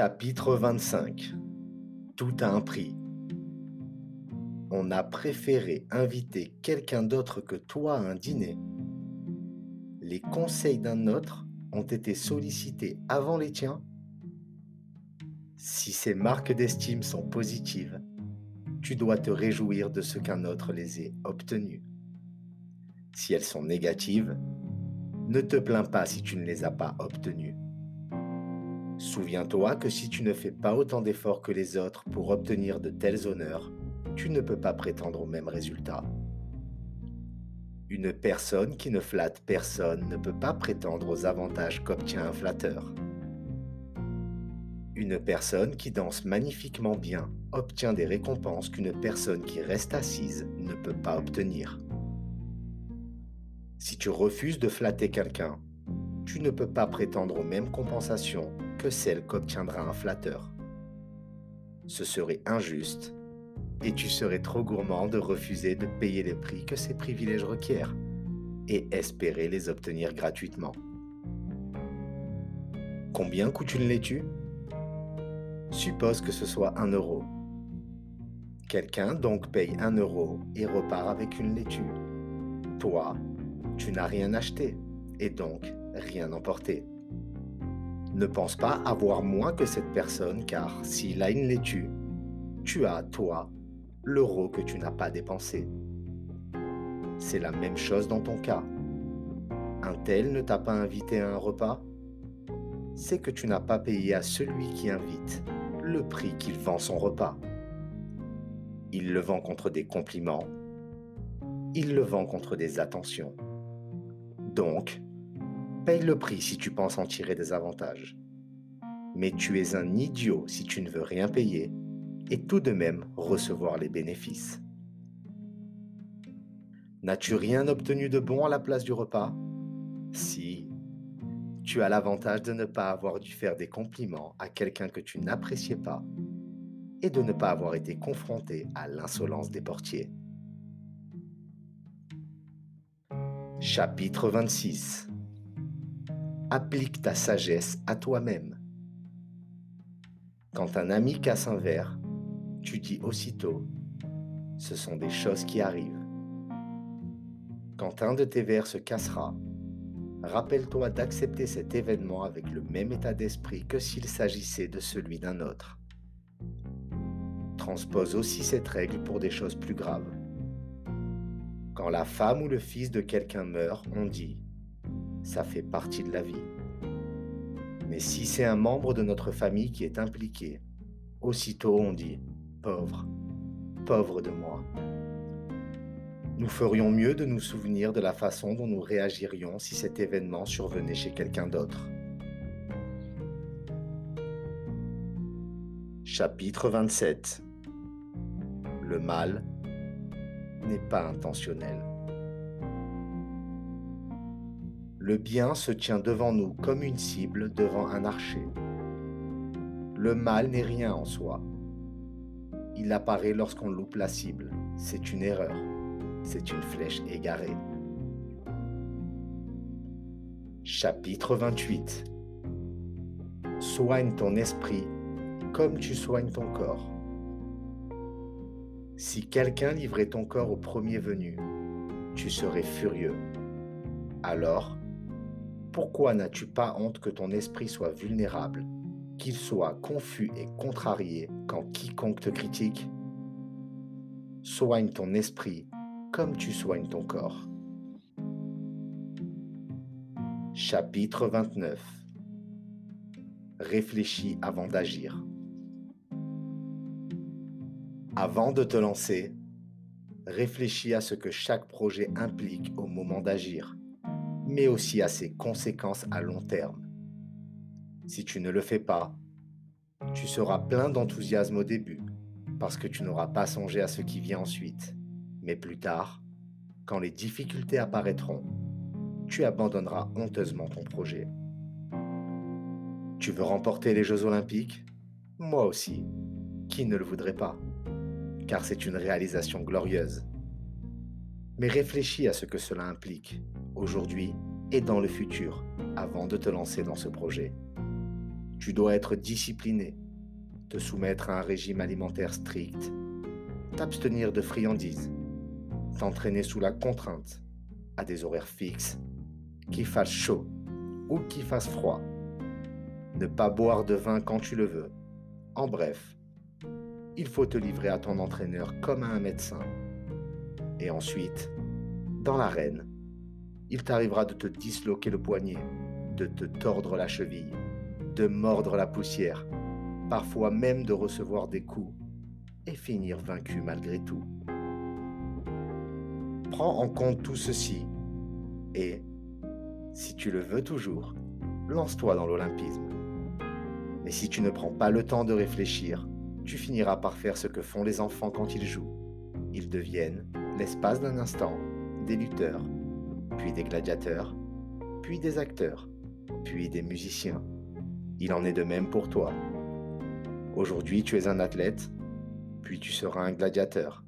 Chapitre 25 Tout a un prix. On a préféré inviter quelqu'un d'autre que toi à un dîner. Les conseils d'un autre ont été sollicités avant les tiens. Si ces marques d'estime sont positives, tu dois te réjouir de ce qu'un autre les ait obtenues. Si elles sont négatives, ne te plains pas si tu ne les as pas obtenues. Souviens-toi que si tu ne fais pas autant d'efforts que les autres pour obtenir de tels honneurs, tu ne peux pas prétendre au même résultat. Une personne qui ne flatte personne ne peut pas prétendre aux avantages qu'obtient un flatteur. Une personne qui danse magnifiquement bien obtient des récompenses qu'une personne qui reste assise ne peut pas obtenir. Si tu refuses de flatter quelqu'un, tu ne peux pas prétendre aux mêmes compensations que celle qu'obtiendra un flatteur. Ce serait injuste et tu serais trop gourmand de refuser de payer les prix que ces privilèges requièrent et espérer les obtenir gratuitement. Combien coûte une laitue? Suppose que ce soit un euro. Quelqu'un donc paye un euro et repart avec une laitue. Toi, tu n'as rien acheté et donc rien emporté. Ne pense pas avoir moins que cette personne car s'il a une laitue, tu as, toi, l'euro que tu n'as pas dépensé. C'est la même chose dans ton cas. Un tel ne t'a pas invité à un repas? C'est que tu n'as pas payé à celui qui invite le prix qu'il vend son repas. Il le vend contre des compliments. Il le vend contre des attentions. Donc, Paye le prix si tu penses en tirer des avantages. Mais tu es un idiot si tu ne veux rien payer et tout de même recevoir les bénéfices. N'as-tu rien obtenu de bon à la place du repas? Si. Tu as l'avantage de ne pas avoir dû faire des compliments à quelqu'un que tu n'appréciais pas et de ne pas avoir été confronté à l'insolence des portiers. Chapitre 26 applique ta sagesse à toi-même. Quand un ami casse un verre, tu dis aussitôt, ce sont des choses qui arrivent. Quand un de tes verres se cassera, rappelle-toi d'accepter cet événement avec le même état d'esprit que s'il s'agissait de celui d'un autre. Transpose aussi cette règle pour des choses plus graves. Quand la femme ou le fils de quelqu'un meurt, on dit ça fait partie de la vie. Mais si c'est un membre de notre famille qui est impliqué, aussitôt on dit ⁇ Pauvre, pauvre de moi ⁇ Nous ferions mieux de nous souvenir de la façon dont nous réagirions si cet événement survenait chez quelqu'un d'autre. Chapitre 27 Le mal n'est pas intentionnel. Le bien se tient devant nous comme une cible devant un archer. Le mal n'est rien en soi. Il apparaît lorsqu'on loupe la cible. C'est une erreur. C'est une flèche égarée. Chapitre 28 Soigne ton esprit comme tu soignes ton corps. Si quelqu'un livrait ton corps au premier venu, tu serais furieux. Alors, pourquoi n'as-tu pas honte que ton esprit soit vulnérable, qu'il soit confus et contrarié quand quiconque te critique? Soigne ton esprit comme tu soignes ton corps. Chapitre 29 Réfléchis avant d'agir. Avant de te lancer, réfléchis à ce que chaque projet implique au moment d'agir mais aussi à ses conséquences à long terme. Si tu ne le fais pas, tu seras plein d'enthousiasme au début, parce que tu n'auras pas songé à ce qui vient ensuite. Mais plus tard, quand les difficultés apparaîtront, tu abandonneras honteusement ton projet. Tu veux remporter les Jeux olympiques? Moi aussi. Qui ne le voudrait pas? Car c'est une réalisation glorieuse. Mais réfléchis à ce que cela implique aujourd'hui et dans le futur avant de te lancer dans ce projet. Tu dois être discipliné, te soumettre à un régime alimentaire strict, t'abstenir de friandises, t'entraîner sous la contrainte, à des horaires fixes, qu'il fasse chaud ou qu'il fasse froid, ne pas boire de vin quand tu le veux. En bref, il faut te livrer à ton entraîneur comme à un médecin. Et ensuite, dans l'arène, il t'arrivera de te disloquer le poignet, de te tordre la cheville, de mordre la poussière, parfois même de recevoir des coups et finir vaincu malgré tout. Prends en compte tout ceci et, si tu le veux toujours, lance-toi dans l'olympisme. Mais si tu ne prends pas le temps de réfléchir, tu finiras par faire ce que font les enfants quand ils jouent. Ils deviennent, l'espace d'un instant, des lutteurs, puis des gladiateurs, puis des acteurs, puis des musiciens. Il en est de même pour toi. Aujourd'hui, tu es un athlète, puis tu seras un gladiateur,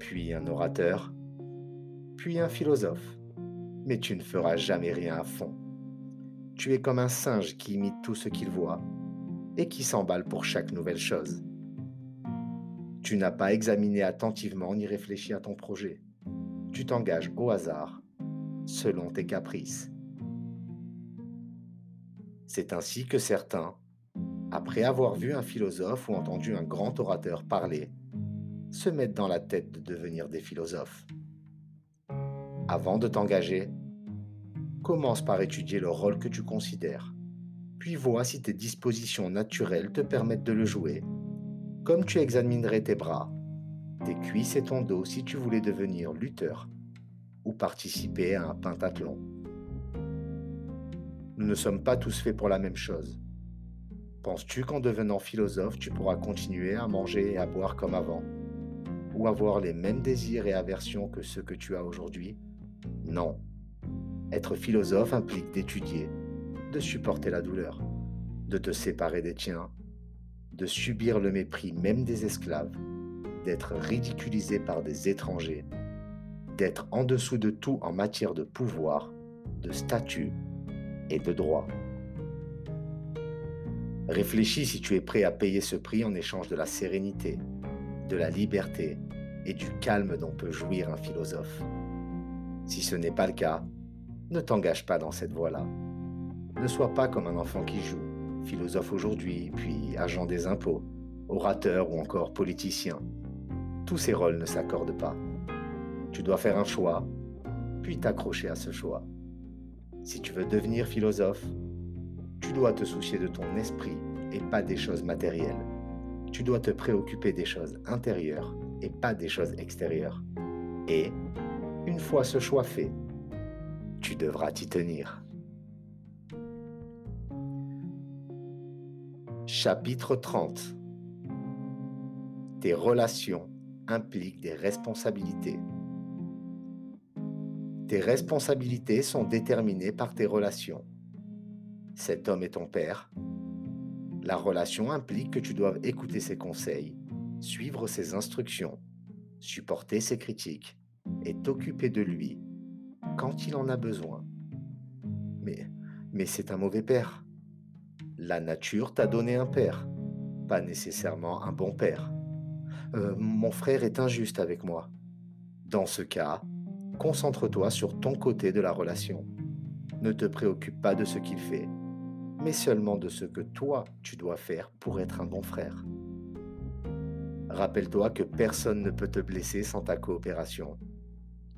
puis un orateur, puis un philosophe. Mais tu ne feras jamais rien à fond. Tu es comme un singe qui imite tout ce qu'il voit et qui s'emballe pour chaque nouvelle chose. Tu n'as pas examiné attentivement ni réfléchi à ton projet. Tu t'engages au hasard, selon tes caprices. C'est ainsi que certains, après avoir vu un philosophe ou entendu un grand orateur parler, se mettent dans la tête de devenir des philosophes. Avant de t'engager, commence par étudier le rôle que tu considères, puis vois si tes dispositions naturelles te permettent de le jouer comme tu examinerais tes bras, tes cuisses et ton dos si tu voulais devenir lutteur ou participer à un pentathlon. Nous ne sommes pas tous faits pour la même chose. Penses-tu qu'en devenant philosophe, tu pourras continuer à manger et à boire comme avant Ou avoir les mêmes désirs et aversions que ceux que tu as aujourd'hui? Non. Être philosophe implique d'étudier, de supporter la douleur, de te séparer des tiens de subir le mépris même des esclaves, d'être ridiculisé par des étrangers, d'être en dessous de tout en matière de pouvoir, de statut et de droit. Réfléchis si tu es prêt à payer ce prix en échange de la sérénité, de la liberté et du calme dont peut jouir un philosophe. Si ce n'est pas le cas, ne t'engage pas dans cette voie-là. Ne sois pas comme un enfant qui joue philosophe aujourd'hui, puis agent des impôts, orateur ou encore politicien. Tous ces rôles ne s'accordent pas. Tu dois faire un choix, puis t'accrocher à ce choix. Si tu veux devenir philosophe, tu dois te soucier de ton esprit et pas des choses matérielles. Tu dois te préoccuper des choses intérieures et pas des choses extérieures. Et, une fois ce choix fait, tu devras t'y tenir. Chapitre 30 Tes relations impliquent des responsabilités. Tes responsabilités sont déterminées par tes relations. Cet homme est ton père. La relation implique que tu doives écouter ses conseils, suivre ses instructions, supporter ses critiques et t'occuper de lui quand il en a besoin. Mais, mais c'est un mauvais père. La nature t'a donné un père, pas nécessairement un bon père. Euh, mon frère est injuste avec moi. Dans ce cas, concentre-toi sur ton côté de la relation. Ne te préoccupe pas de ce qu'il fait, mais seulement de ce que toi tu dois faire pour être un bon frère. Rappelle-toi que personne ne peut te blesser sans ta coopération.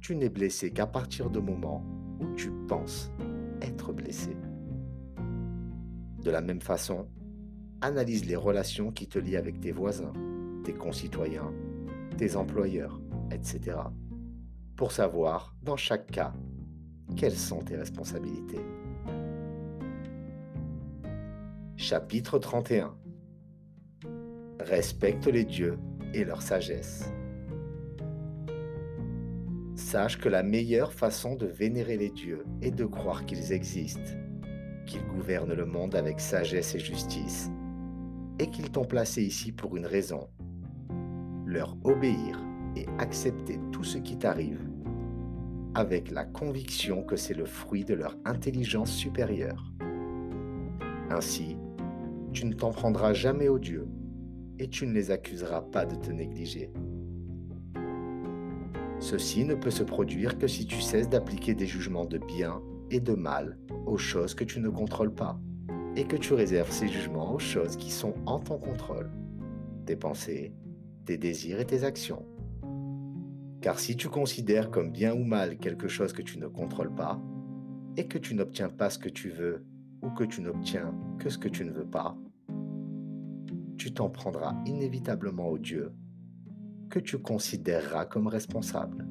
Tu n'es blessé qu'à partir du moment où tu penses être blessé. De la même façon, analyse les relations qui te lient avec tes voisins, tes concitoyens, tes employeurs, etc. pour savoir, dans chaque cas, quelles sont tes responsabilités. Chapitre 31 Respecte les dieux et leur sagesse. Sache que la meilleure façon de vénérer les dieux est de croire qu'ils existent qu'ils gouvernent le monde avec sagesse et justice, et qu'ils t'ont placé ici pour une raison. Leur obéir et accepter tout ce qui t'arrive, avec la conviction que c'est le fruit de leur intelligence supérieure. Ainsi, tu ne t'en prendras jamais aux dieux et tu ne les accuseras pas de te négliger. Ceci ne peut se produire que si tu cesses d'appliquer des jugements de bien et de mal aux choses que tu ne contrôles pas et que tu réserves ces jugements aux choses qui sont en ton contrôle, tes pensées, tes désirs et tes actions. Car si tu considères comme bien ou mal quelque chose que tu ne contrôles pas, et que tu n'obtiens pas ce que tu veux, ou que tu n'obtiens que ce que tu ne veux pas, tu t'en prendras inévitablement au Dieu que tu considéreras comme responsable.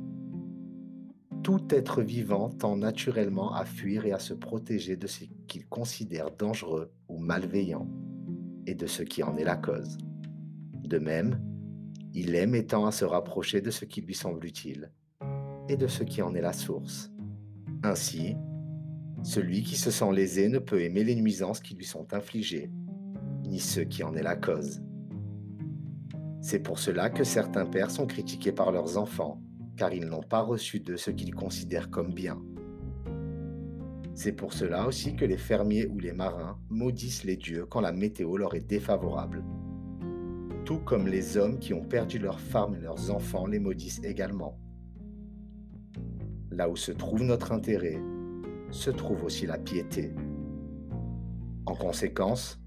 Tout être vivant tend naturellement à fuir et à se protéger de ce qu'il considère dangereux ou malveillant et de ce qui en est la cause. De même, il aime et tend à se rapprocher de ce qui lui semble utile et de ce qui en est la source. Ainsi, celui qui se sent lésé ne peut aimer les nuisances qui lui sont infligées, ni ce qui en est la cause. C'est pour cela que certains pères sont critiqués par leurs enfants, car ils n'ont pas reçu d'eux ce qu'ils considèrent comme bien. C'est pour cela aussi que les fermiers ou les marins maudissent les dieux quand la météo leur est défavorable. Comme les hommes qui ont perdu leurs femmes et leurs enfants les maudissent également. Là où se trouve notre intérêt, se trouve aussi la piété. En conséquence,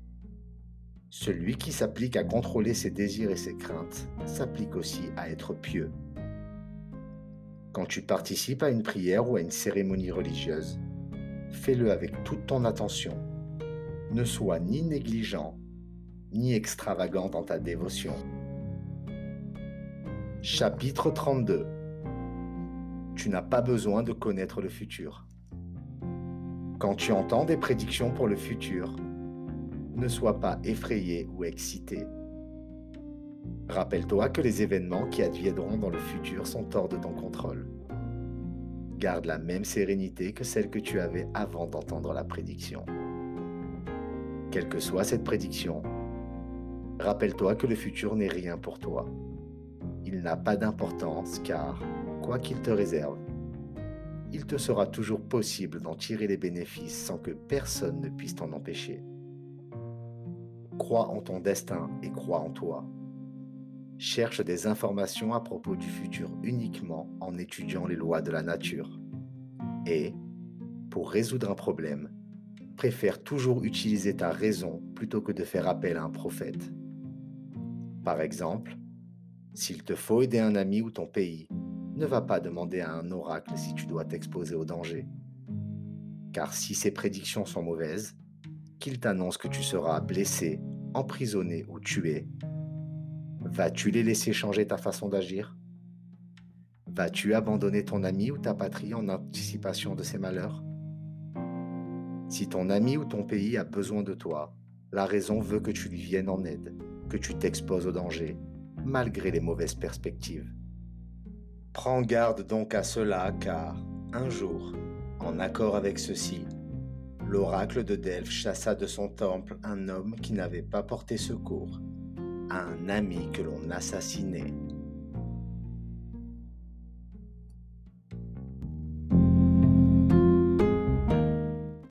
celui qui s'applique à contrôler ses désirs et ses craintes s'applique aussi à être pieux. Quand tu participes à une prière ou à une cérémonie religieuse, fais-le avec toute ton attention. Ne sois ni négligent, ni extravagant dans ta dévotion. Chapitre 32 Tu n'as pas besoin de connaître le futur. Quand tu entends des prédictions pour le futur, ne sois pas effrayé ou excité. Rappelle-toi que les événements qui adviendront dans le futur sont hors de ton contrôle. Garde la même sérénité que celle que tu avais avant d'entendre la prédiction. Quelle que soit cette prédiction, rappelle-toi que le futur n'est rien pour toi. Il n'a pas d'importance car, quoi qu'il te réserve, il te sera toujours possible d'en tirer les bénéfices sans que personne ne puisse t'en empêcher. Crois en ton destin et crois en toi. Cherche des informations à propos du futur uniquement en étudiant les lois de la nature. Et, pour résoudre un problème, préfère toujours utiliser ta raison plutôt que de faire appel à un prophète. Par exemple, s'il te faut aider un ami ou ton pays, ne va pas demander à un oracle si tu dois t'exposer au danger. Car si ces prédictions sont mauvaises, qu'il t'annonce que tu seras blessé, emprisonné ou tué, vas-tu les laisser changer ta façon d'agir? Vas-tu abandonner ton ami ou ta patrie en anticipation de ses malheurs? Si ton ami ou ton pays a besoin de toi, la raison veut que tu lui viennes en aide, tu t'exposes au danger, malgré les mauvaises perspectives. Prends garde donc à cela, car un jour, en accord avec ceci, l'oracle de Delphes chassa de son temple un homme qui n'avait pas porté secours à un ami que l'on assassinait.